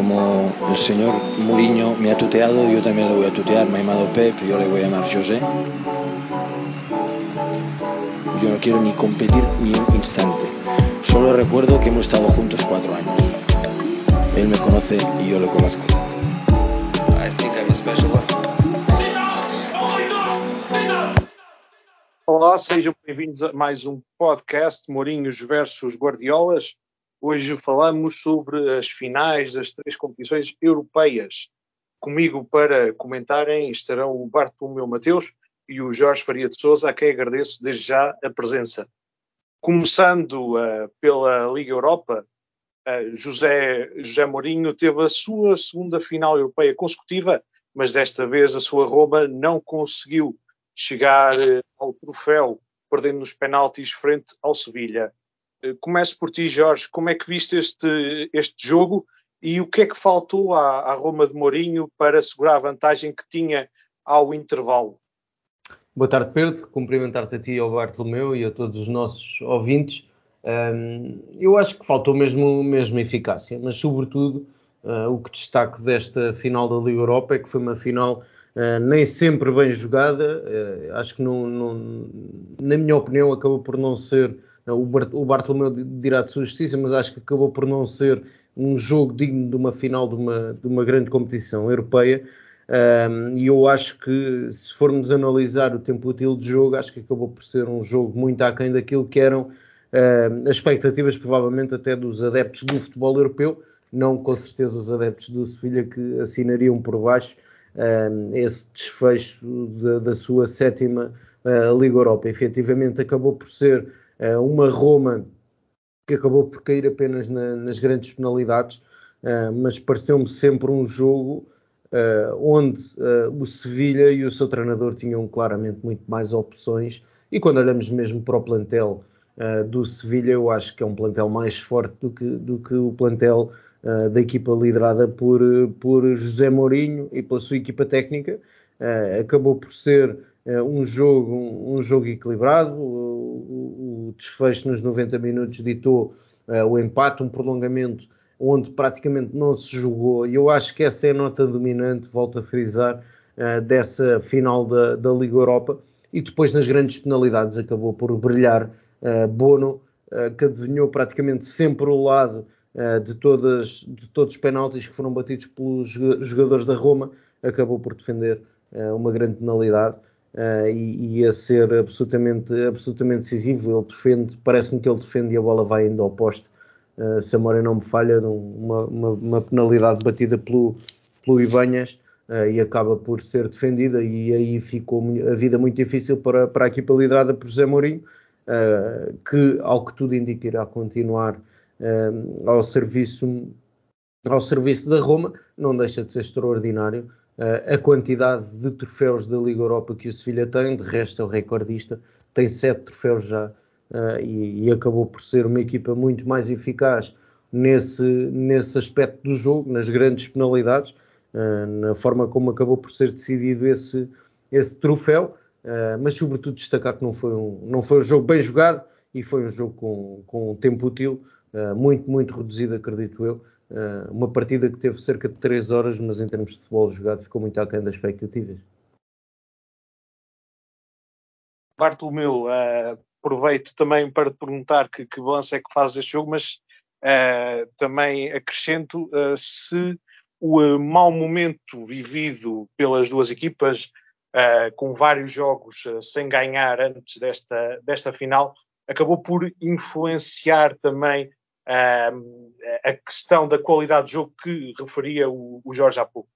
como el señor Mourinho me ha tuteado, yo también le voy a tutear. Me ha llamado Pep, yo le voy a llamar José. Yo no quiero ni competir ni un instante. Solo recuerdo que hemos estado juntos cuatro años. Él me conoce y yo lo conozco. I think I'm a special one. Olá, sejam bem-vindos a mais um podcast Mourinhos versus Guardiolas. Hoje falamos sobre as finais das três competições europeias. Comigo para comentarem estarão o Bartolomeu Mateus e o Jorge Faria de Souza, a quem agradeço desde já a presença. Começando uh, pela Liga Europa, uh, José, José Mourinho teve a sua segunda final europeia consecutiva, mas desta vez a sua Roma não conseguiu chegar uh, ao troféu, perdendo nos penaltis frente ao Sevilha. Começo por ti, Jorge. Como é que viste este, este jogo e o que é que faltou à, à Roma de Mourinho para segurar a vantagem que tinha ao intervalo? Boa tarde, Pedro. Cumprimentar-te a ti, ao Bartolomeu e a todos os nossos ouvintes. Um, eu acho que faltou mesmo, mesmo eficácia, mas sobretudo uh, o que destaco desta final da Liga Europa é que foi uma final uh, nem sempre bem jogada. Uh, acho que, não, não, na minha opinião, acabou por não ser o, Bart, o Bartolomeu dirá de sua justiça, mas acho que acabou por não ser um jogo digno de uma final de uma, de uma grande competição europeia. E eu acho que, se formos analisar o tempo útil de jogo, acho que acabou por ser um jogo muito aquém daquilo que eram as expectativas, provavelmente até dos adeptos do futebol europeu, não com certeza os adeptos do Sevilha que assinariam por baixo esse desfecho de, da sua sétima uh, Liga Europa. Efetivamente, acabou por ser uma Roma que acabou por cair apenas na, nas grandes penalidades, eh, mas pareceu-me sempre um jogo eh, onde o Sevilha e o seu treinador tinham claramente muito mais opções. E quando olhamos mesmo para o plantel do Sevilha, eu acho que é um plantel mais forte do que, do que o plantel da equipa liderada por, por José Mourinho e pela sua equipa técnica. acabou por ser um jogo, um jogo equilibrado. O, o, desfecho nos 90 minutos ditou uh, o empate, um prolongamento onde praticamente não se jogou. E eu acho que essa é a nota dominante, volto a frisar, uh, dessa final da, da, Liga Europa. E depois nas grandes penalidades acabou por brilhar uh, Bono, que adivinhou praticamente sempre o lado de, todas, de todos os penaltis que foram batidos pelos jogadores da Roma, acabou por defender uma grande penalidade uh, e, e, a ser absolutamente, absolutamente decisivo. Ele defende, parece-me que ele defende e a bola vai indo ao poste. Uh, se a memória não me falha, uma, uma, uma penalidade batida pelo, pelo Ibanhas uh, e acaba por ser defendida. E aí ficou a vida muito difícil para, para a equipa liderada por José Mourinho, uh, que, ao que tudo indica, irá continuar ao serviço ao serviço da Roma, não deixa de ser extraordinário a quantidade de troféus da Liga Europa que o Sevilha tem, de resto é o recordista, tem sete troféus já uh, e, e, acabou por ser uma equipa muito mais eficaz nesse, nesse aspecto do jogo, nas grandes penalidades, uh, na forma como acabou por ser decidido esse, esse troféu, mas sobretudo destacar que não foi, um, não foi um jogo bem jogado e foi um jogo com, com um tempo útil muito, muito reduzido, acredito eu, uma partida que teve cerca de 3 horas, mas em termos de futebol jogado ficou muito aquém das expectativas. Bartolomeu, uh, aproveito também para te perguntar que, que balanço é que faz este jogo, mas uh, também acrescento se o mau momento vivido pelas duas equipas, com vários jogos sem ganhar antes desta, desta final, acabou por influenciar também a questão da qualidade de jogo que referia o, o Jorge há pouco.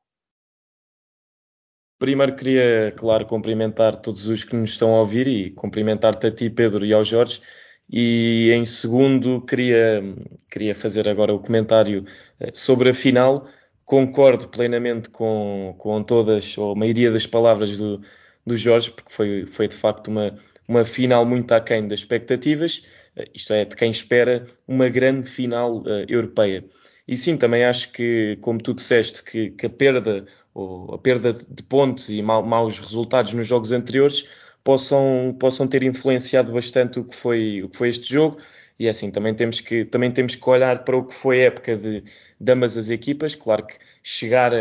Primeiro queria, claro, cumprimentar todos os que nos estão a ouvir e cumprimentar-te a ti, Pedro, e ao Jorge. E em segundo, queria, queria fazer agora o comentário eh, sobre a final. Concordo plenamente com, com todas, ou a maioria das palavras do, do Jorge, porque foi, foi de facto uma, uma final muito aquém das expectativas. Eh, isto é, de quem espera uma grande final uh, europeia. E sim, também acho que, como tu disseste, que, que a perda ou a perda de pontos e ma maus resultados nos jogos anteriores possam, possam ter influenciado bastante o que foi, o que foi este jogo. e é assim, também temos, que, também temos que olhar para o que foi a época de, de ambas as equipas. Claro que chegar a,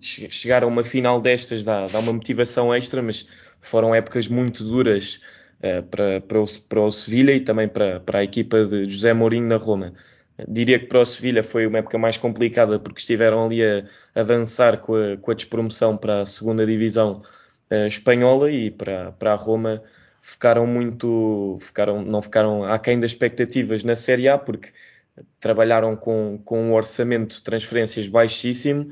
chegar a uma final destas dá, dá, uma motivação extra, mas foram épocas muito duras para, para, o, para o Sevilha e também para, para a equipa de José Mourinho na Roma. Diria que para o Sevilha foi uma época mais complicada porque estiveram ali a avançar com a, com a despromoção para a segunda divisão uh, espanhola e para, para a Roma ficaram muito, ficaram, não ficaram aquém das expectativas na Série A, porque trabalharam com, com um orçamento de transferências baixíssimo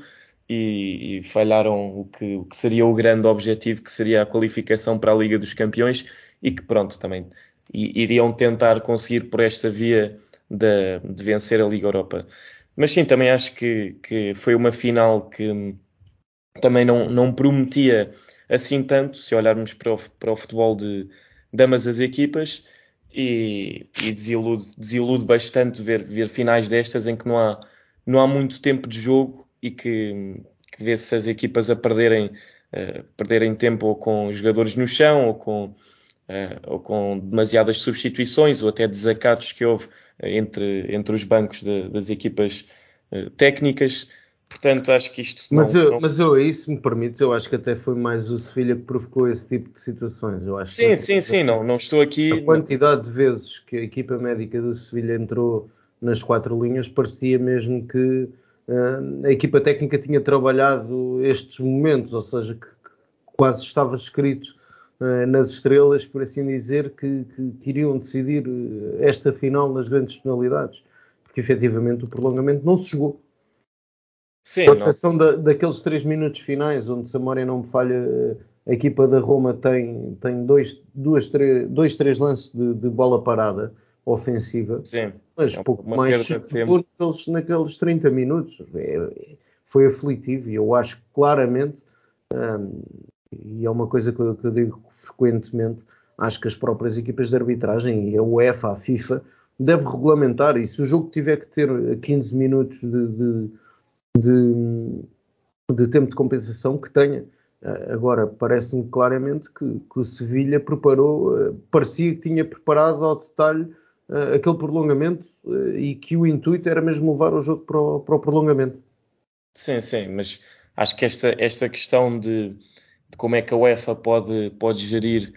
e, e falharam o que, o que, seria o grande objetivo, que seria a qualificação para a Liga dos Campeões e que pronto, também iriam tentar conseguir por esta via de, de vencer a Liga Europa. Mas sim, também acho que, que foi uma final que também não, não prometia assim tanto, se olharmos para o, para o futebol de, de ambas as equipas, e, e desilude, desilude bastante ver, ver finais destas em que não há, não há muito tempo de jogo e que, que vê-se as equipas a perderem, uh, perderem tempo ou com jogadores no chão ou com, ou com demasiadas substituições ou até desacatos que houve entre, entre os bancos de, das equipas uh, técnicas. Portanto, acho que isto. Mas, não, eu, não... mas eu, aí, se me permites, eu acho que até foi mais o Sevilha que provocou esse tipo de situações. Eu acho sim, que, sim, sim, não, não estou aqui. A quantidade de vezes que a equipa médica do Sevilha entrou nas quatro linhas parecia mesmo que uh, a equipa técnica tinha trabalhado estes momentos, ou seja, que, que quase estava escrito nas estrelas, por assim dizer, que, que, que iriam decidir eh, esta final nas grandes penalidades, porque efetivamente o prolongamento não se jogou. Sim, Com exceção da, daqueles três minutos finais, onde se a memória não me falha, a equipa da Roma tem, tem dois, duas, três, dois, três lances de, de bola parada ofensiva, Sim, mas é pouco uma mais naqueles, naqueles 30 minutos. É, foi aflitivo e eu acho claramente, hum, e é uma coisa que eu, que eu digo frequentemente, acho que as próprias equipas de arbitragem e a UEFA, a FIFA, deve regulamentar e se o jogo tiver que ter 15 minutos de, de de, de tempo de compensação que tenha. Uh, agora, parece-me claramente que, que, o Sevilha preparou, uh, parecia que tinha preparado ao detalhe aquele prolongamento e que o intuito era mesmo levar o jogo para o, para o, prolongamento. Sim, sim, mas acho que esta, esta questão de, de como é que a UEFA pode, pode gerir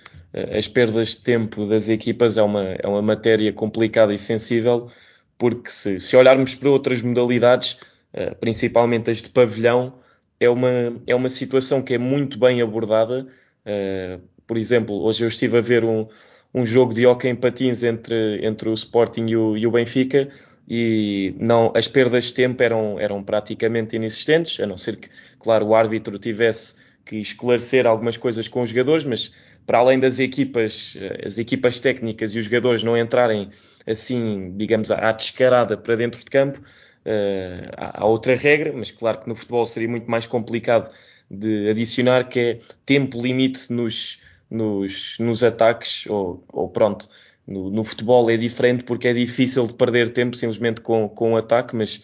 as perdas de tempo das equipas é uma, é uma matéria complicada e sensível, porque se, se olharmos para outras modalidades eh, principalmente as de pavilhão, é uma, é uma situação que é muito bem abordada. Uh, por exemplo, hoje eu estive a ver um, um jogo de hockey em patins entre, entre o Sporting e o, e o Benfica e não, as perdas de tempo eram, eram praticamente inexistentes, a não ser que, claro, o árbitro tivesse que esclarecer algumas coisas com os jogadores, mas para além das equipas, eh, as equipas técnicas e os jogadores não entrarem assim, digamos, à descarada para dentro de campo, Uh, há, outra regra, mas claro que no futebol seria muito mais complicado de adicionar, que é tempo limite nos, nos, nos ataques, ou, ou pronto, no, no, futebol é diferente porque é difícil de perder tempo simplesmente com, com um ataque, mas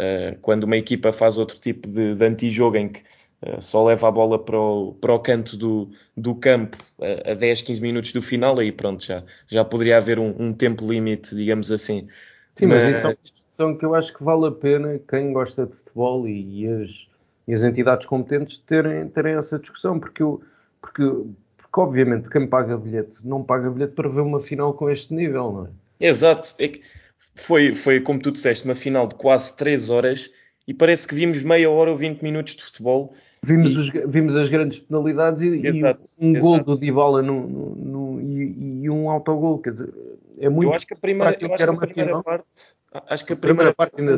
uh, quando uma equipa faz outro tipo de, de antijogo em que só leva a bola para o, para o canto do, do campo a, a 10, 15 minutos do final, aí pronto, já, já poderia haver um, um tempo limite, digamos assim. Sim, mas, mas isso é discussão que eu acho que vale a pena quem gosta de futebol e, e, as, e as, entidades competentes terem, terem essa discussão, porque, eu, porque, porque obviamente quem paga bilhete não paga bilhete para ver uma final com este nível, não é? Exato. É foi, foi, como tu disseste, uma final de quase 3 horas e parece que vimos meia hora ou 20 minutos de futebol. Vimos, e... os, vimos as grandes penalidades e, exato, e um exato. gol do Dybala no, no, no, e, e, um autogol, quer dizer, é muito... Eu acho que a primeira, eu acho que a primeira parte acho que a primeira, primeira parte ainda,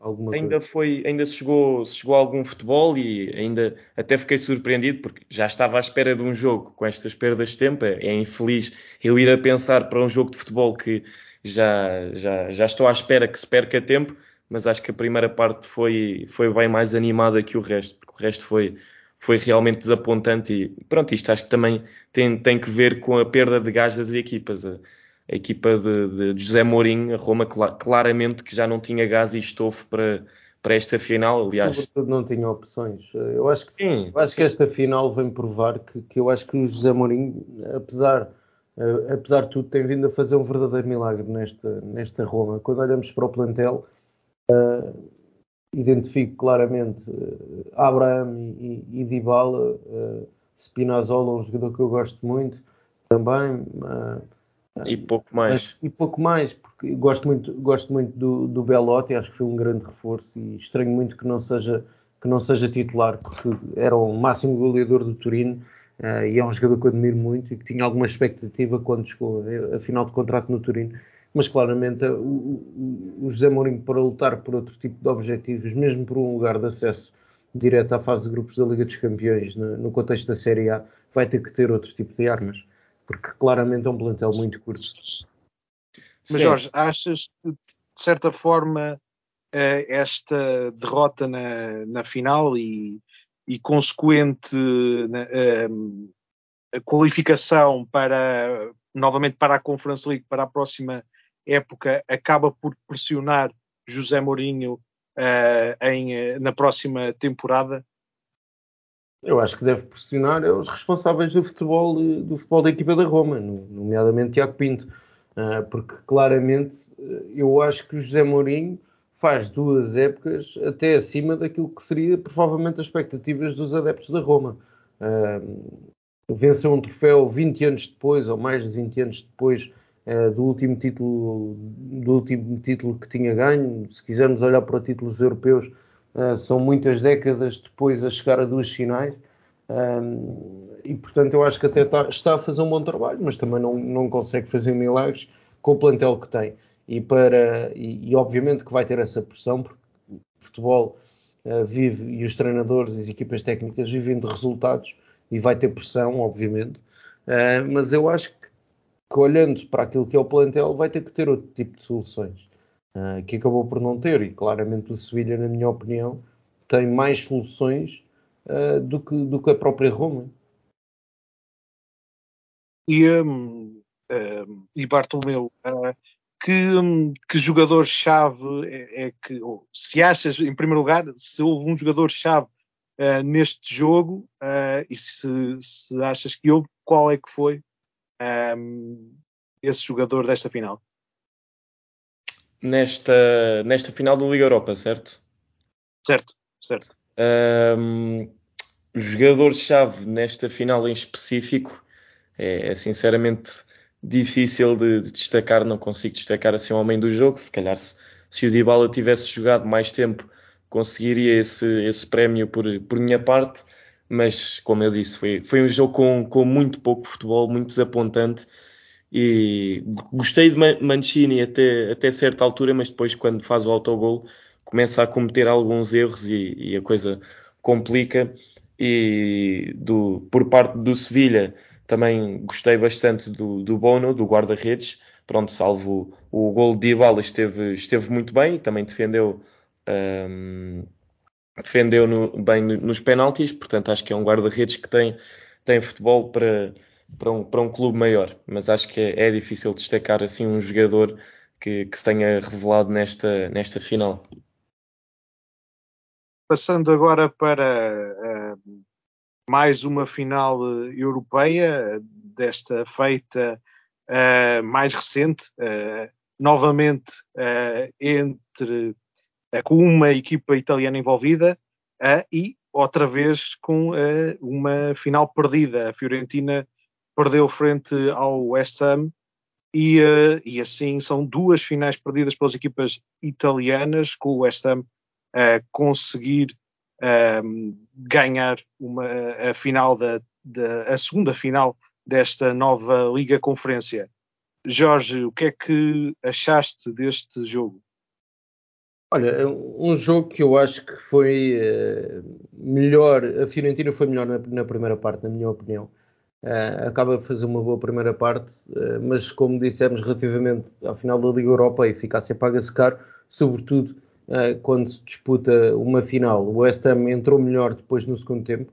ainda, ainda foi, ainda se chegou, se chegou algum futebol e ainda até fiquei surpreendido porque já estava à espera de um jogo com estas perdas de tempo. É, é infeliz eu ir a pensar para um jogo de futebol que já, já, já estou à espera que se perca tempo, mas acho que a primeira parte foi, foi bem mais animada que o resto, porque o resto foi, foi realmente desapontante e pronto, isto acho que também tem, tem que ver com a perda de gás das equipas a equipa de, de José Mourinho, a Roma, claramente que já não tinha gás e estofo para, para esta final, aliás. Sobretudo não tinha opções. Eu acho que, sim, eu acho sim. que esta final vem provar que, que eu acho que o José Mourinho, apesar apesar de tudo, tem vindo a fazer um verdadeiro milagre nesta, nesta Roma. Quando olhamos para o plantel, uh, identifico claramente uh, Abraham e, e Dybala, uh, Spinazzola, um jogador que eu gosto muito também. e pouco mais. Mas, e pouco mais, porque gosto muito, gosto muito do, do Belotti, acho que foi um grande reforço e estranho muito que não seja, que não seja titular, porque era o máximo goleador do Turino Uh, e é um jogador que eu admiro muito e que tinha alguma expectativa quando chegou a, final de contrato no Turino. Mas claramente o, o, José Mourinho, para lutar por outro tipo de objetivos, mesmo por um lugar de acesso direto à fase de grupos da Liga dos Campeões, no, no contexto da Série A, vai ter que ter outro tipo de armas, porque claramente é um plantel muito curto. Mas Jorge, achas que de certa forma eh, esta derrota na, na final e e consequente uh, a qualificação para novamente para a Conference League para a próxima época acaba por pressionar José Mourinho uh, em, na próxima temporada? Eu acho que deve pressionar os responsáveis do futebol do futebol da equipa da Roma, nomeadamente Tiago Pinto, uh, porque claramente eu acho que o José Mourinho faz duas épocas até acima daquilo que seria provavelmente as expectativas dos adeptos da Roma. Uh, venceu um troféu 20 anos depois, ou mais de 20 anos depois do último título do último título que tinha ganho. Se quisermos olhar para títulos europeus, uh, são muitas décadas depois a chegar a duas finais. e portanto eu acho que até está, está, a fazer um bom trabalho, mas também não, não consegue fazer milagres com o plantel que tem e, para, e, e, obviamente que vai ter essa pressão, porque o futebol uh, vive e os treinadores e as equipas técnicas vivem de resultados e vai ter pressão, obviamente, mas eu acho que, que, olhando para aquilo que é o plantel, vai ter que ter outro tipo de soluções, uh, que acabou por não ter, e claramente o Sevilha, na minha opinião, tem mais soluções do, que, do que a própria Roma. E, um, um, e Bartolomeu, uh, que, que jogador-chave é, é, que, ou, se achas, em primeiro lugar, se houve um jogador-chave uh, neste jogo uh, e se, se, achas que houve, qual é que foi um, esse jogador desta final? Nesta, nesta final da Liga Europa, certo? Certo, certo. Um, jogador-chave nesta final em específico é, é sinceramente difícil de, de, destacar, não consigo destacar assim o homem do jogo. Se calhar se, se o Dybala tivesse jogado mais tempo, conseguiria esse, esse prémio por, por minha parte. Mas, como eu disse, foi, foi um jogo com, com muito pouco futebol, muito desapontante. E gostei de Mancini até, até certa altura, mas depois, quando faz o autogol, começa a cometer alguns erros e, e a coisa complica. E do, por parte do Sevilha, também gostei bastante do, do Bono, do guarda-redes. Pronto, salvo o, o gol de Dybala, esteve, esteve muito bem, também defendeu, um, defendeu no, bem nos penaltis, portanto acho que é um guarda-redes que tem, tem futebol para, para, um, para um clube maior, mas acho que é, é difícil destacar assim um jogador que, que se tenha revelado nesta, nesta final. Passando agora para uh, mais uma final uh, europeia, desta feita uh, mais recente, uh, novamente entre com uma equipa italiana envolvida e outra vez com uma final perdida. A Fiorentina perdeu frente ao West Ham e, e, assim são duas finais perdidas pelas equipas italianas, com o West Ham conseguir um, ganhar uma, a final da, da, a segunda final desta nova Liga Conferência. Jorge, o que é que achaste deste jogo? Olha, é um jogo que eu acho que foi uh, melhor, a Fiorentina foi melhor na, na, primeira parte, na minha opinião. Uh, acaba de fazer uma boa primeira parte, uh, mas como dissemos relativamente à final da Liga Europa, a eficácia paga-se caro, sobretudo quando se disputa uma final. O West Ham entrou melhor depois no segundo tempo,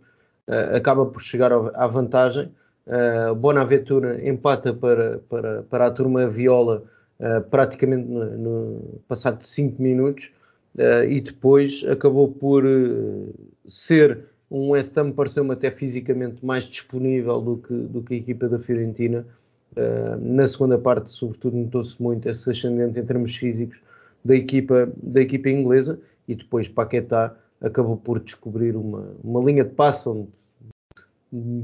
acaba por chegar à vantagem. Bonaventura empata para, para, para a turma Viola praticamente no, no passado 5 minutos e depois acabou por ser um West Ham pareceu-me até fisicamente mais disponível do que, do que a equipa da Fiorentina. Uh, na segunda parte, sobretudo, notou-se muito esse ascendente em termos físicos da equipa, da equipa inglesa e depois Paquetá acabou por descobrir uma, uma linha de passe onde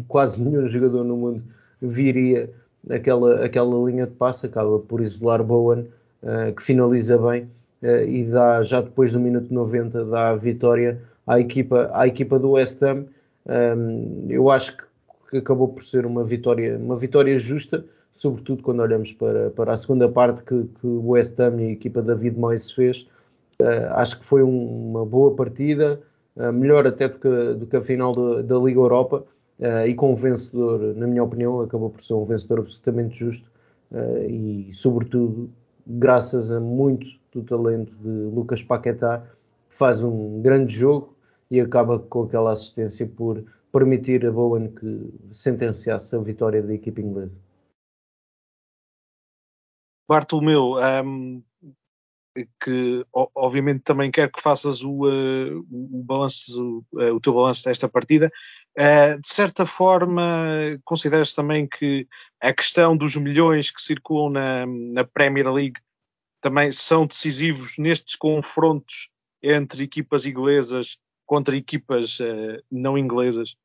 quase nenhum jogador no mundo viria aquela, aquela linha de passe, acaba por isolar Bowen, uh, que finaliza bem uh, e dá, já depois do minuto 90, dá a vitória à equipa, à equipa do West Ham. Um, eu acho que, acabou por ser uma vitória, uma vitória justa, sobretudo quando olhamos para, para a segunda parte que, que o West Ham e a equipa David Moyes fez. Uh, acho que foi um, uma boa partida, melhor até do que, do que a final da Liga Europa uh, e com um vencedor, na minha opinião, acabou por ser um vencedor absolutamente justo e, sobretudo, graças a muito do talento de Lucas Paquetá, faz um grande jogo e acaba com aquela assistência por permitir a Bowen que sentenciasse a vitória da equipe inglesa. Bartolomeu, um, que obviamente também quero que faças o, uh, o, balanço, uh, o teu balanço desta partida. Uh, de certa forma, consideras também que a questão dos milhões que circulam na, na Premier League também são decisivos nestes confrontos entre equipas inglesas contra equipas uh, não inglesas?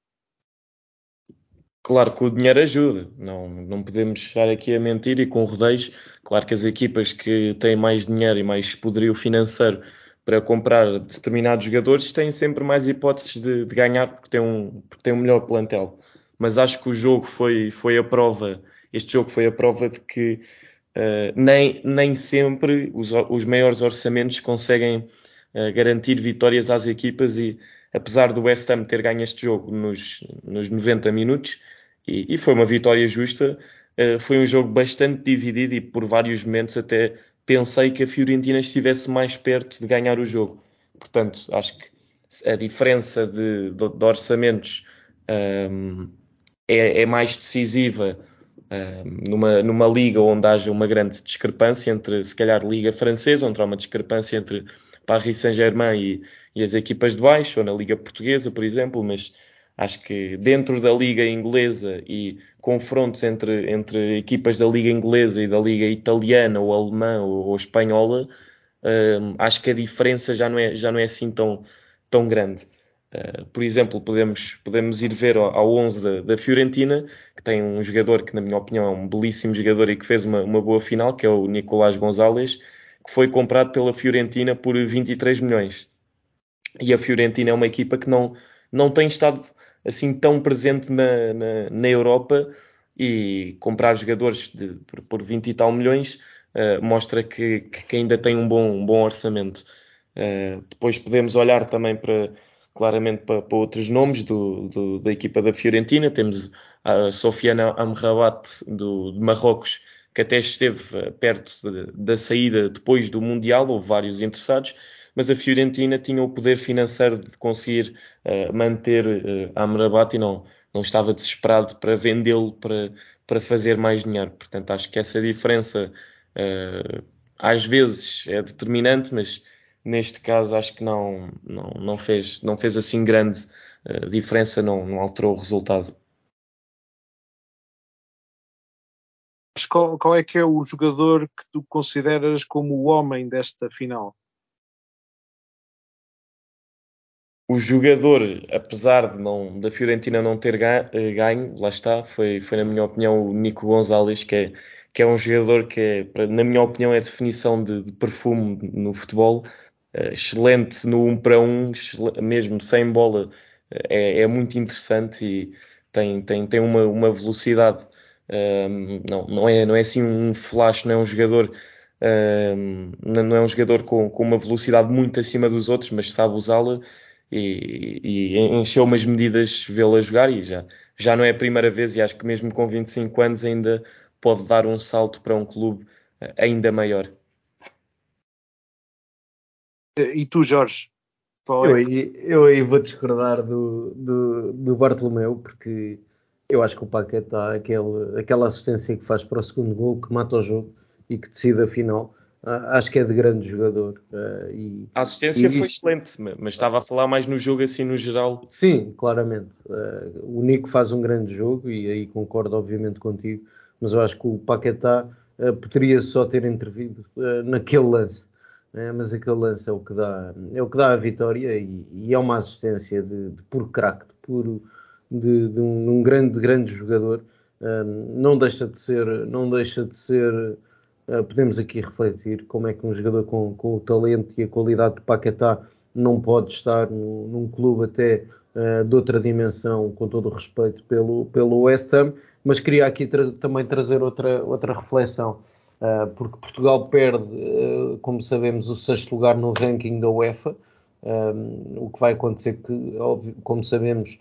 Claro que o dinheiro ajuda, não, não podemos estar aqui a mentir e com rodeios. Claro que as equipas que têm mais dinheiro e mais poderio financeiro para comprar determinados jogadores têm sempre mais hipóteses de, de ganhar porque têm, um, porque têm um melhor plantel. Mas acho que o jogo foi, foi a prova, este jogo foi a prova de que uh, nem, nem sempre os, os maiores orçamentos conseguem uh, garantir vitórias às equipas e apesar do West Ham ter ganho este jogo nos, nos 90 minutos, e, e foi uma vitória justa, uh, foi um jogo bastante dividido e por vários momentos até pensei que a Fiorentina estivesse mais perto de ganhar o jogo. Portanto, acho que a diferença de, de, de orçamentos um, é, é, mais decisiva um, numa, numa liga onde haja uma grande discrepância entre, se calhar, liga francesa, onde há uma discrepância entre Paris Saint-Germain e, e as equipas de baixo, ou na Liga Portuguesa, por exemplo, mas acho que dentro da Liga Inglesa e confrontos entre, entre equipas da Liga Inglesa e da Liga Italiana ou Alemã ou, ou Espanhola, um, acho que a diferença já não é, já não é assim tão, tão grande. Uh, por exemplo, podemos, podemos ir ver ao, ao 11 da, da, Fiorentina, que tem um jogador que, na minha opinião, é um belíssimo jogador e que fez uma, uma boa final, que é o Nicolás Gonzalez, que foi comprado pela Fiorentina por 23 milhões e a Fiorentina é uma equipa que não, não tem estado assim tão presente na, na, na Europa e comprar jogadores de, por, por 20 e tal milhões uh, mostra que, que, ainda tem um bom, um bom orçamento. Uh, depois podemos olhar também para claramente para, para outros nomes do, do, da equipa da Fiorentina. Temos a Sofiana Amrabat do, de Marrocos, que até esteve eh, perto de, da saída depois do Mundial, houve vários interessados mas a Fiorentina tinha o poder financeiro de conseguir uh, manter uh, Amrabat e não, não estava desesperado para vendê-lo para, para fazer mais dinheiro. Portanto, acho que essa diferença uh, às vezes é determinante, mas neste caso acho que não, não, não, fez, não fez assim grande uh, diferença, não, não alterou o resultado. Qual, qual é que é o jogador que tu consideras como o homem desta final? O jogador, apesar de não, da Fiorentina não ter eh, ganho, lá está, foi, foi na minha opinião o Nico Gonzalez, que é, que é um jogador que, é, na minha opinião, é a definição de, de perfume no futebol, uh, excelente no 1 um para 1, um, mesmo sem bola, é, é, muito interessante e tem, tem, tem uma, uma velocidade, um, não, não, é, não é assim um flash, não é um jogador. Um, não é um jogador com, com uma velocidade muito acima dos outros, mas sabe usá-la e, e encheu umas medidas vê-la jogar e já, já não é a primeira vez e acho que mesmo com 25 anos ainda pode dar um salto para um clube eh, ainda maior. E tu, Jorge? É eu, aí, eu aí vou discordar do, do, do Bartolomeu, porque eu acho que o Paquetá, aquele, aquela assistência que faz para o segundo gol, que mata o jogo e que decide a final, acho que é de grande jogador. Uh, e, a assistência foi isto... excelente, mas estava a falar mais no jogo assim no geral. Sim, claramente. Uh, o Nico faz um grande jogo e aí concordo obviamente contigo. mas eu acho que o Paquetá uh, poderia só ter intervido naquele lance. Né? Mas aquele lance é o que dá, é o que dá a vitória e, e é uma assistência de, de puro craque, de puro de, de, um, de um, grande, grande jogador. não deixa de ser, não deixa de ser. Uh, podemos aqui refletir como é que um jogador com, com o talento e a qualidade de Paquetá não pode estar num clube até uh, de outra dimensão, com todo o respeito pelo, pelo West Ham, mas queria aqui tra também trazer outra, outra reflexão, uh, porque Portugal perde, uh, como sabemos, o sexto lugar no ranking da UEFA, o que vai acontecer que, óbvio, como sabemos,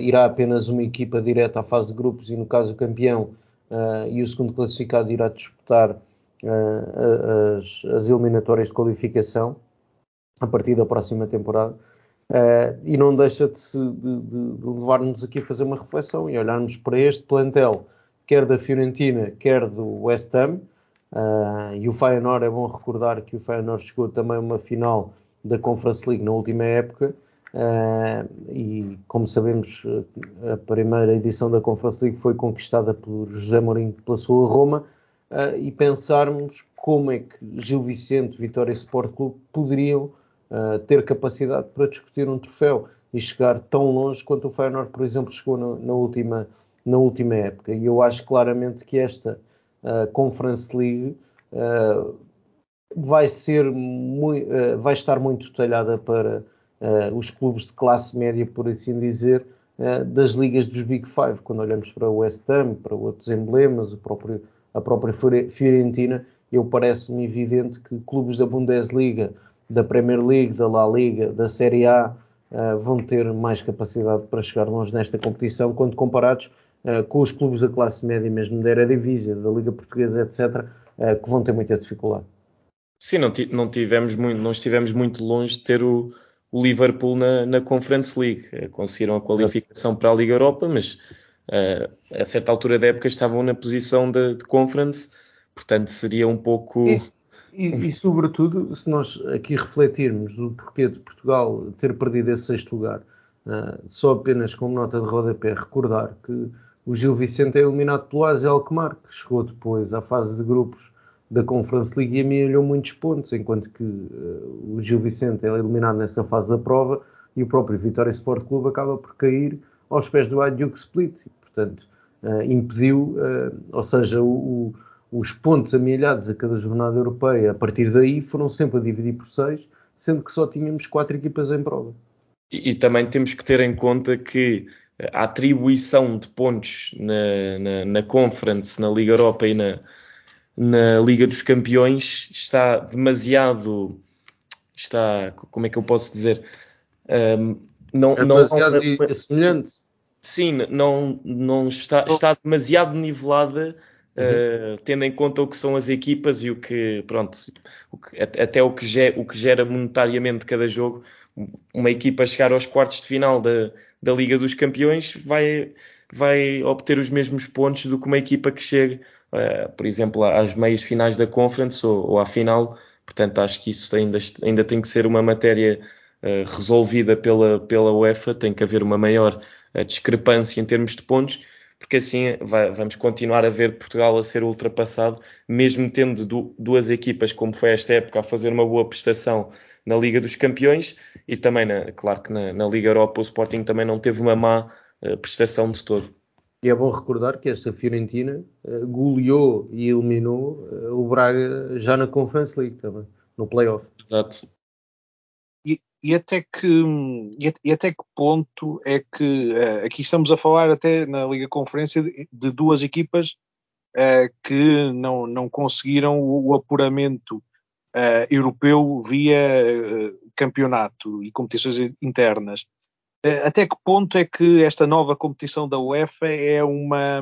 irá apenas uma equipa direta à fase de grupos e no caso o campeão e o segundo classificado irá disputar as, as eliminatórias de qualificação a partir da próxima temporada. Uh, e não deixa de, de, de levar-nos aqui a fazer uma reflexão e olharmos para este plantel, quer da Fiorentina, quer do West Ham. Uh, e o Feyenoord, é bom recordar que o Feyenoord chegou também a uma final da Conference League na última época. Uh, e como sabemos, a primeira edição da Conference League foi conquistada por José Mourinho pela sua Roma. E pensarmos como é que Gil Vicente, Vitória Sport Clube poderiam uh, ter capacidade para discutir um troféu e chegar tão longe quanto o Feyenoord, por exemplo, chegou na, na última, na última época. E eu acho claramente que esta uh, Conference League uh, vai ser muito, vai estar muito detalhada para os clubes de classe média, por assim dizer, das ligas dos Big Five. Quando olhamos para o West Ham, para outros emblemas, próprio, a própria Fiorentina, eu parece-me evidente que clubes da Bundesliga da Premier League, da La Liga, da Série A, uh, vão ter mais capacidade para chegar longe nesta competição quando comparados uh, com os clubes da classe média, mesmo da Eredivisie, da Liga Portuguesa, etc., uh, eh, que vão ter muita dificuldade. Sim, não, não, tivemos muito, não estivemos muito longe de ter o, o Liverpool na, na, Conference League. Conseguiram a qualificação Exato. para a Liga Europa, mas a certa altura da época estavam na posição de, de Conference, portanto seria um pouco... E e, e, sobretudo, se nós aqui refletirmos o porquê de Portugal ter perdido esse sexto lugar, uh, só apenas como nota de rodapé, recordar que o Gil Vicente é eliminado pelo Aze Alkmaar, que chegou depois à fase de grupos da Conference League e amealhou muitos pontos, enquanto que uh, o Gil Vicente é eliminado nessa fase da prova e o próprio Vitória Sport Clube acaba por cair aos pés do Adyuk Split. Portanto, uh, impediu, ou seja, o, os pontos amealhados a cada jornada europeia, a partir daí, foram sempre a dividir por seis, sendo que só tínhamos quatro equipas em prova. E, e também temos que ter em conta que a atribuição de pontos na, na, na Conference, na Liga Europa e na, na Liga dos Campeões está demasiado. Está. Como é que eu posso dizer? Um, não, é demasiado não, semelhante. Sim, não, não está, está demasiado nivelada Uhum. Uh, tendo em conta o que são as equipas e o que, pronto, o que, até o que, gera, o que gera monetariamente cada jogo. Uma equipa chegar aos quartos de final da, da Liga dos Campeões vai, vai obter os mesmos pontos do que uma equipa que chegue, uh, por exemplo, às meias finais da Conference ou, ou à final. Portanto, acho que isso ainda, ainda tem que ser uma matéria uh, resolvida pela, pela UEFA, tem que haver uma maior discrepância em termos de pontos porque assim vai, vamos continuar a ver Portugal a ser ultrapassado, mesmo tendo du duas equipas, como foi esta época, a fazer uma boa prestação na Liga dos Campeões e também, na, claro que na, na, Liga Europa o Sporting também não teve uma má uh, prestação de todo. E é bom recordar que esta Fiorentina uh, goleou e eliminou uh, o Braga já na Conference League também, no playoff. Exato e até que e até que ponto é que uh, aqui estamos a falar até na Liga Conferência de, duas equipas uh, que não, não conseguiram o, apuramento uh, europeu via campeonato e competições internas. até que ponto é que esta nova competição da UEFA é uma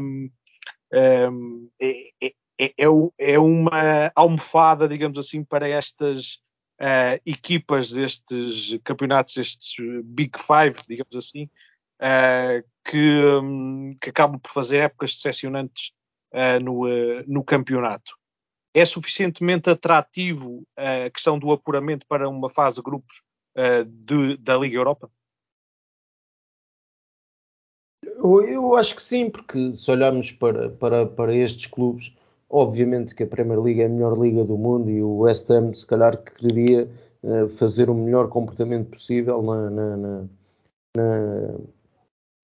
um, é, é, é, é uma almofada, digamos assim, para estas uh, equipas destes campeonatos, estes Big Five, digamos assim, uh, que, um, que, acabam por fazer épocas decepcionantes uh, no, no campeonato. É suficientemente atrativo a questão do apuramento para uma fase de grupos de, da Liga Europa? Eu, eu, acho que sim, porque se olharmos para, para, para estes clubes, obviamente que a Premier League é a melhor liga do mundo e o West Ham se calhar quereria uh, fazer o melhor comportamento possível na, na, na, na,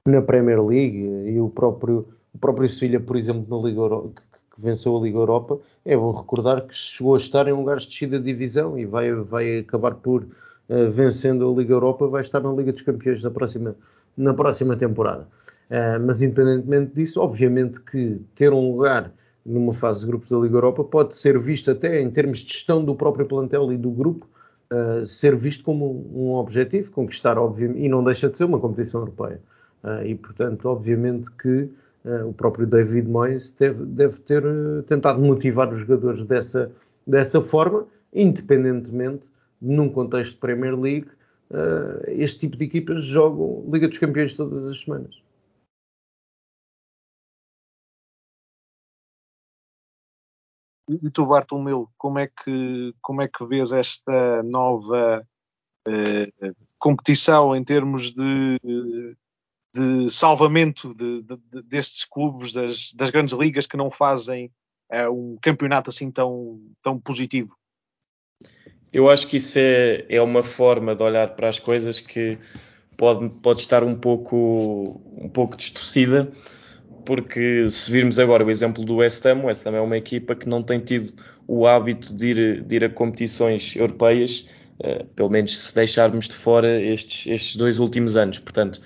na Premier League e o próprio, o próprio Sevilha, por exemplo, na Liga que venceu a Liga Europa, é bom recordar que chegou a estar em lugares de descida de divisão e vai, vai acabar por, uh, vencendo a Liga Europa, vai estar na Liga dos Campeões na próxima, na próxima temporada. Uh, mas independentemente disso, obviamente que ter um lugar numa fase de grupos da Liga Europa pode ser visto até em termos de gestão do próprio plantel e do grupo, uh, ser visto como um objetivo, conquistar, obviamente, e não deixa de ser uma competição europeia. e, portanto, obviamente que uh, o próprio David Moyes deve, deve ter uh, tentado motivar os jogadores dessa, dessa forma, independentemente num contexto de Premier League, uh, este tipo de equipas jogam Liga dos Campeões todas as semanas. E tu, Bartolomeu, como é que, como é que vês esta nova eh, competição em termos de de salvamento de, de, destes clubes das, das, grandes ligas que não fazem uh, um campeonato assim tão, tão positivo? Eu acho que isso é, é uma forma de olhar para as coisas que pode, pode estar um pouco, um pouco distorcida, porque se virmos agora o exemplo do West Ham, o West Ham é uma equipa que não tem tido o hábito de ir, de ir a competições europeias, uh, pelo menos se deixarmos de fora estes, estes dois últimos anos. Portanto,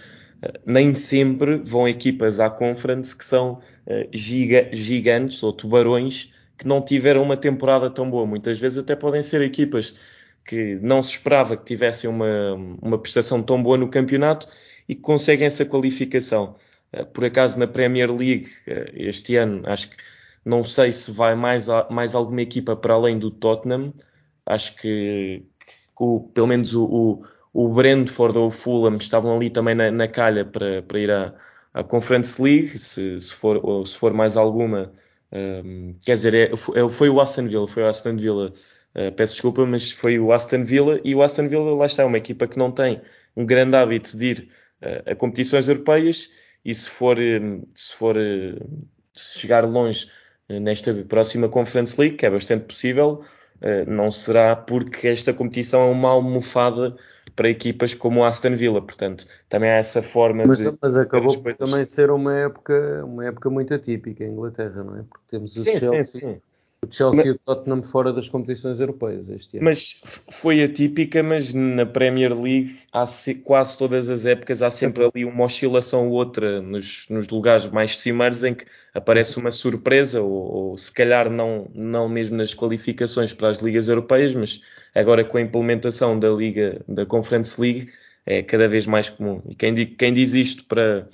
nem sempre vão equipas à Conference que são uh, giga, gigantes ou tubarões que não tiveram uma temporada tão boa. Muitas vezes até podem ser equipas que não se esperava que tivessem uma, uma prestação tão boa no campeonato e que conseguem essa qualificação. Uh, por acaso na Premier League uh, este ano acho que não sei se vai mais, mais alguma equipa para além do Tottenham. Acho que, o, pelo menos o, o o Brentford ou o Fulham estavam ali também na, na calha para, para ir à, à Conference League, se, se, for, se for mais alguma. Um, quer dizer, é, foi, foi o Aston Villa, foi o Aston Villa, uh, peço desculpa, mas foi o Aston Villa e o Aston Villa lá está, é uma equipa que não tem um grande hábito de ir uh, a competições europeias e se for, se for se chegar longe nesta próxima Conference League, que é bastante possível, não será porque esta competição é uma almofada para equipas como o Aston Villa, portanto, também há essa forma mas, de. Mas acabou por também ser uma época, uma época muito atípica em Inglaterra, não é? Porque temos o sim, Chelsea, sim, sim. O Chelsea mas, e o Tottenham fora das competições europeias este ano. Mas foi atípica, mas na Premier League há quase todas as épocas há sempre ali uma oscilação ou outra nos, nos lugares mais cimeiros em que aparece uma surpresa ou, ou se calhar não, não mesmo nas qualificações para as ligas europeias, mas Agora, com a implementação da Liga, da Conference League, é cada vez mais comum. E quem, quem diz isto para,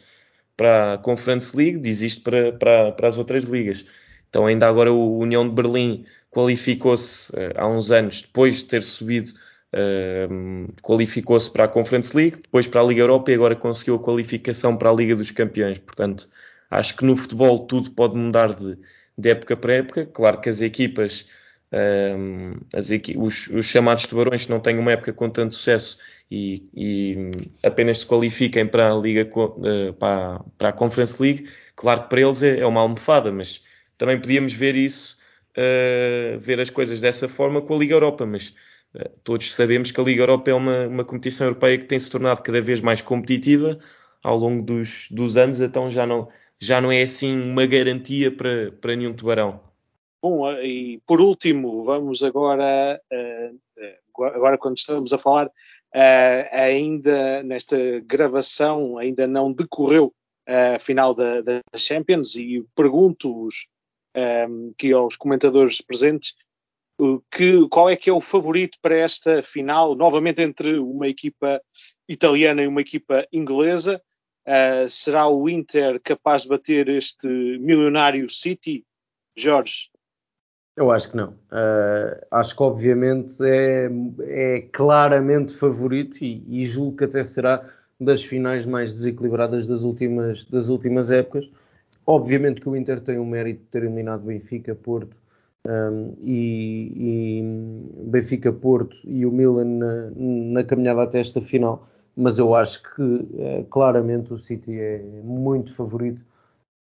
para a Conference League, diz isto para, para, para as outras ligas. Então, ainda agora, o União de Berlim qualificou-se uh, há uns anos, depois de ter subido, uh, qualificou-se para a Conference League, depois para a Liga Europa e agora conseguiu a qualificação para a Liga dos Campeões. Portanto, acho que no futebol tudo pode mudar de, de época para época. Claro que as equipas um, as, os, os, chamados tubarões não têm uma época com tanto sucesso e, e apenas se qualifiquem para a Liga para, para, a Conference League, claro que para eles é, é uma almofada, mas também podíamos ver isso, uh, ver as coisas dessa forma com a Liga Europa, mas uh, todos sabemos que a Liga Europa é uma, uma competição europeia que tem se tornado cada vez mais competitiva ao longo dos, dos anos, então já não, já não é assim uma garantia para, para nenhum tubarão. Bom, eh, e por último, vamos agora, agora quando estamos a falar, ainda nesta gravação, ainda não decorreu a final da, da Champions e pergunto-vos um, aqui aos comentadores presentes que, qual é que é o favorito para esta final, novamente entre uma equipa italiana e uma equipa inglesa. Uh, será o Inter capaz de bater este milionário City? Jorge, eu acho que não. Uh, acho que obviamente é, é claramente favorito e, e, julgo que até será das finais mais desequilibradas das últimas, das últimas épocas. Obviamente que o Inter tem o mérito de ter eliminado Benfica, Porto um, e, e, Benfica, Porto e o Milan na, na, caminhada até esta final mas eu acho que é, claramente o City é muito favorito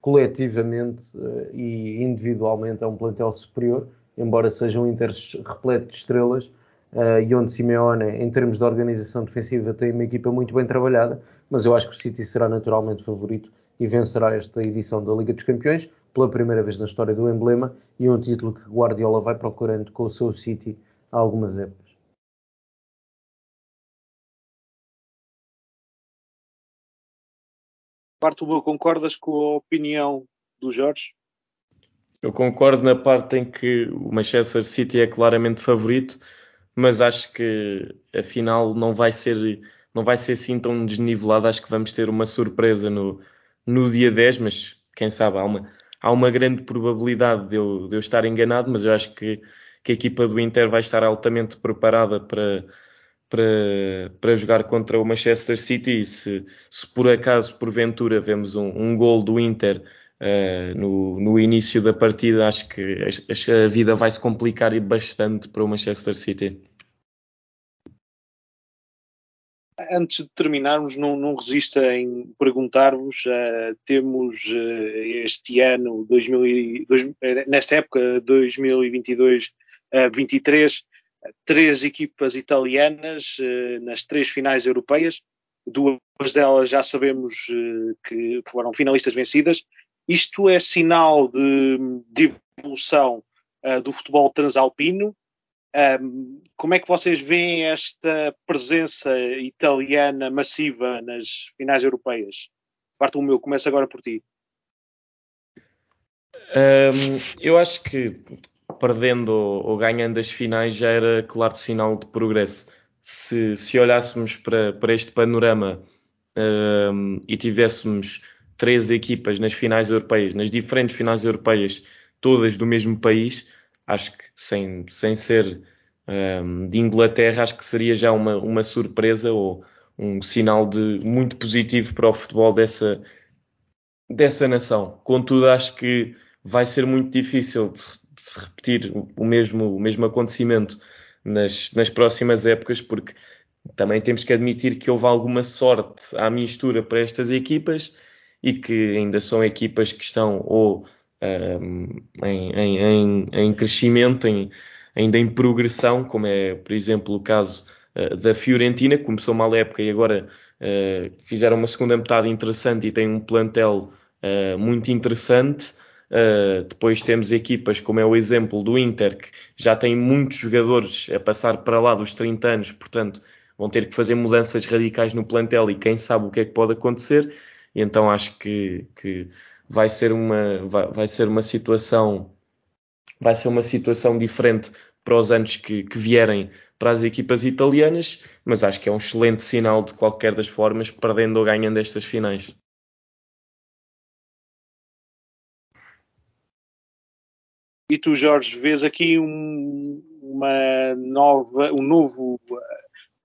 coletivamente uh, e individualmente é um plantel superior, embora seja um Inter repleto de estrelas uh, e onde Simeone, em termos de organização defensiva, tem uma equipa muito bem trabalhada, mas eu acho que o City será naturalmente favorito e vencerá esta edição da Liga dos Campeões pela primeira vez na história do emblema e um título que Guardiola vai procurando com o seu City há algumas épocas. Bartolomeu, concordas com a opinião do Jorge? Eu concordo na parte em que o Manchester City é claramente favorito, mas acho que a final não vai ser não vai ser assim tão desnivelada. Acho que vamos ter uma surpresa no, no dia 10, mas quem sabe há uma, há uma grande probabilidade de eu, de eu estar enganado, mas eu acho que, que a equipa do Inter vai estar altamente preparada para, para, para jogar contra o Manchester City e se, se por acaso, porventura, vemos um, um gol do Inter uh, no, no início da partida, acho que a, a vida vai se complicar bastante para o Manchester City. Antes de terminarmos, não, não resista em perguntar-vos, uh, temos uh, este ano, 2000, dois, nesta época, 2022-23, três equipas italianas nas três finais europeias. Duas delas já sabemos que foram finalistas vencidas. Isto é sinal de, de evolução do futebol transalpino. Um, como é que vocês veem esta presença italiana massiva nas finais europeias? Bartolomeu, começa agora por ti. Um, eu acho que perdendo ou, ganhando as finais já era claro sinal de progresso. Se, se olhássemos para, para este panorama um, e tivéssemos três equipas nas finais europeias, nas diferentes finais europeias, todas do mesmo país, acho que sem, sem ser um, de Inglaterra, acho que seria já uma, uma surpresa ou um sinal de muito positivo para o futebol dessa, dessa nação. Contudo, acho que vai ser muito difícil de, se repetir o mesmo, o mesmo acontecimento nas, nas próximas épocas, porque também temos que admitir que houve alguma sorte à mistura para estas equipas e que ainda são equipas que estão ou em, em, em, crescimento, em, ainda em progressão, como é, por exemplo, o caso uh, da Fiorentina, que começou mal época e agora uh, fizeram uma segunda metade interessante e tem um plantel uh, muito interessante. Depois temos equipas, como é o exemplo do Inter, que já tem muitos jogadores a passar para lá dos 30 anos, portanto vão ter que fazer mudanças radicais no plantel e quem sabe o que é que pode acontecer. E então acho que, que vai ser uma vai, vai, ser uma situação vai ser uma situação diferente para os anos que, que vierem para as equipas italianas, mas acho que é um excelente sinal de qualquer das formas, perdendo ou ganhando estas finais. E tu, Jorge, vês aqui um, uma nova, um novo uh,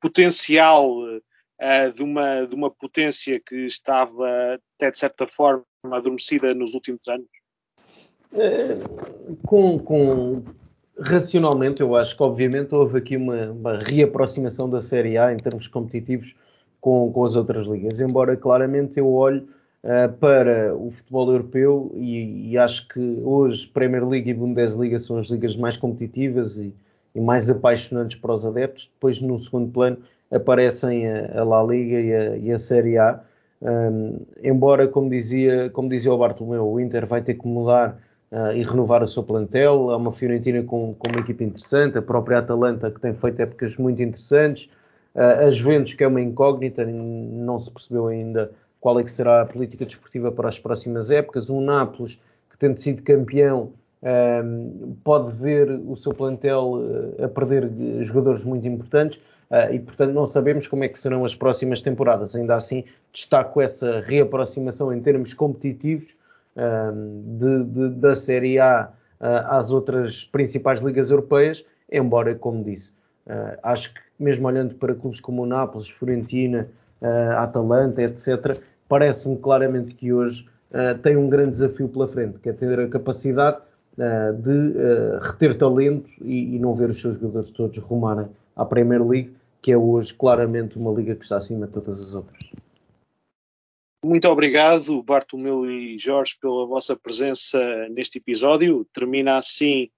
potencial uh, de, uma, de uma potência que estava até de certa forma adormecida nos últimos anos? É, com, com, racionalmente, eu acho que obviamente houve aqui uma, uma reaproximação da Série A em termos competitivos com, com as outras ligas, embora claramente eu olho uh, para o futebol europeu e, e, acho que hoje Premier League e Bundesliga são as ligas mais competitivas e, e mais apaixonantes para os adeptos. Depois, no segundo plano, aparecem a, a La Liga e a, e a Série A. Um, embora, como dizia, como dizia o Bartolomeu, o Inter vai ter que mudar uh, e renovar o seu plantel. Há uma Fiorentina com, com, uma equipe interessante, a própria Atalanta que tem feito épocas muito interessantes, uh, a Juventus que é uma incógnita, não se percebeu ainda qual é que será a política desportiva para as próximas épocas. Um Nápoles, que tendo sido campeão, um, pode ver o seu plantel uh, a perder jogadores muito importantes uh, e, portanto, não sabemos como é que serão as próximas temporadas. Ainda assim, destaco essa reaproximação em termos competitivos ehm, de, de, da Série A uh, às outras principais ligas europeias, embora, como disse, acho que mesmo olhando para clubes como o Nápoles, Fiorentina, Atalanta, etc., parece-me claramente que hoje uh, tem um grande desafio pela frente, que é ter a capacidade uh, de uh, reter talento e, e, não ver os seus jogadores todos rumarem à Premier League, que é hoje claramente uma liga que está acima de todas as outras. Muito obrigado, Bartomeu e Jorge, pela vossa presença neste episódio. Termina assim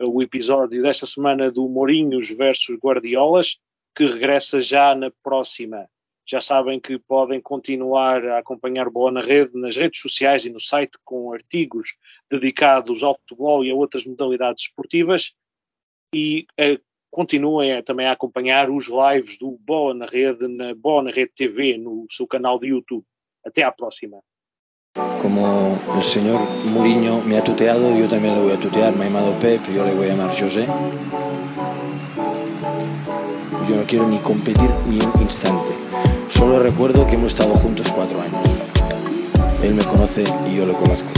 o episódio desta semana do Mourinhos versus Guardiolas, que regressa já na próxima. Já sabem que podem continuar a acompanhar Boa na Rede nas redes sociais e no site com artigos dedicados ao futebol e a outras modalidades esportivas e uh, continuem também a acompanhar os lives do Boa na Rede na Boa na Rede TV no seu canal de YouTube. Até à próxima. Como el señor Mourinho me ha tuteado, yo también le voy a tutear. Me ha Pep, yo le voy a llamar José. Yo no quiero ni competir ni un instante. Solo recuerdo que hemos estado juntos cuatro años. Él me conoce y yo lo conozco.